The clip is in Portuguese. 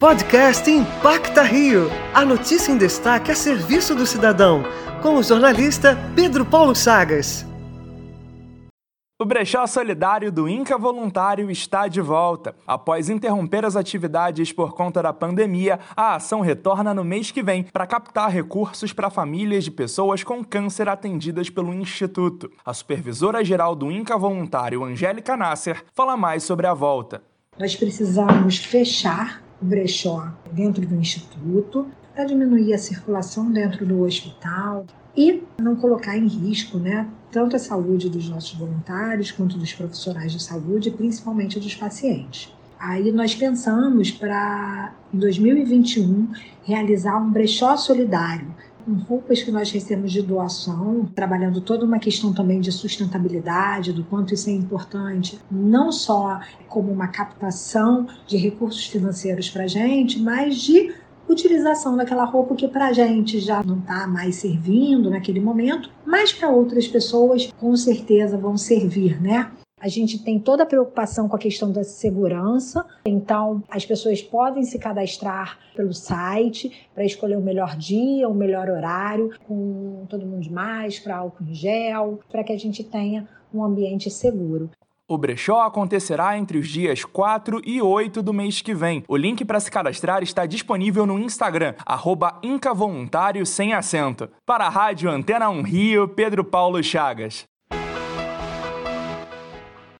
Podcast Impacta Rio. A notícia em destaque a serviço do cidadão. Com o jornalista Pedro Paulo Chagas. O Brechó Solidário do Inca Voluntário está de volta. Após interromper as atividades por conta da pandemia, a ação retorna no mês que vem para captar recursos para famílias de pessoas com câncer atendidas pelo Instituto. A supervisora geral do Inca Voluntário, Angélica Nasser, fala mais sobre a volta. Nós precisamos fechar o brechó dentro do instituto, para diminuir a circulação dentro do hospital e não colocar em risco né, tanto a saúde dos nossos voluntários quanto dos profissionais de saúde, principalmente dos pacientes. Aí nós pensamos para, em 2021, realizar um brechó solidário, roupas que nós recebemos de doação, trabalhando toda uma questão também de sustentabilidade, do quanto isso é importante, não só como uma captação de recursos financeiros para a gente, mas de utilização daquela roupa que para a gente já não está mais servindo naquele momento, mas para outras pessoas com certeza vão servir, né? A gente tem toda a preocupação com a questão da segurança, então as pessoas podem se cadastrar pelo site para escolher o melhor dia, o melhor horário, com todo mundo de máscara, álcool em gel, para que a gente tenha um ambiente seguro. O brechó acontecerá entre os dias 4 e 8 do mês que vem. O link para se cadastrar está disponível no Instagram, arroba sem acento. Para a Rádio Antena 1 Rio, Pedro Paulo Chagas.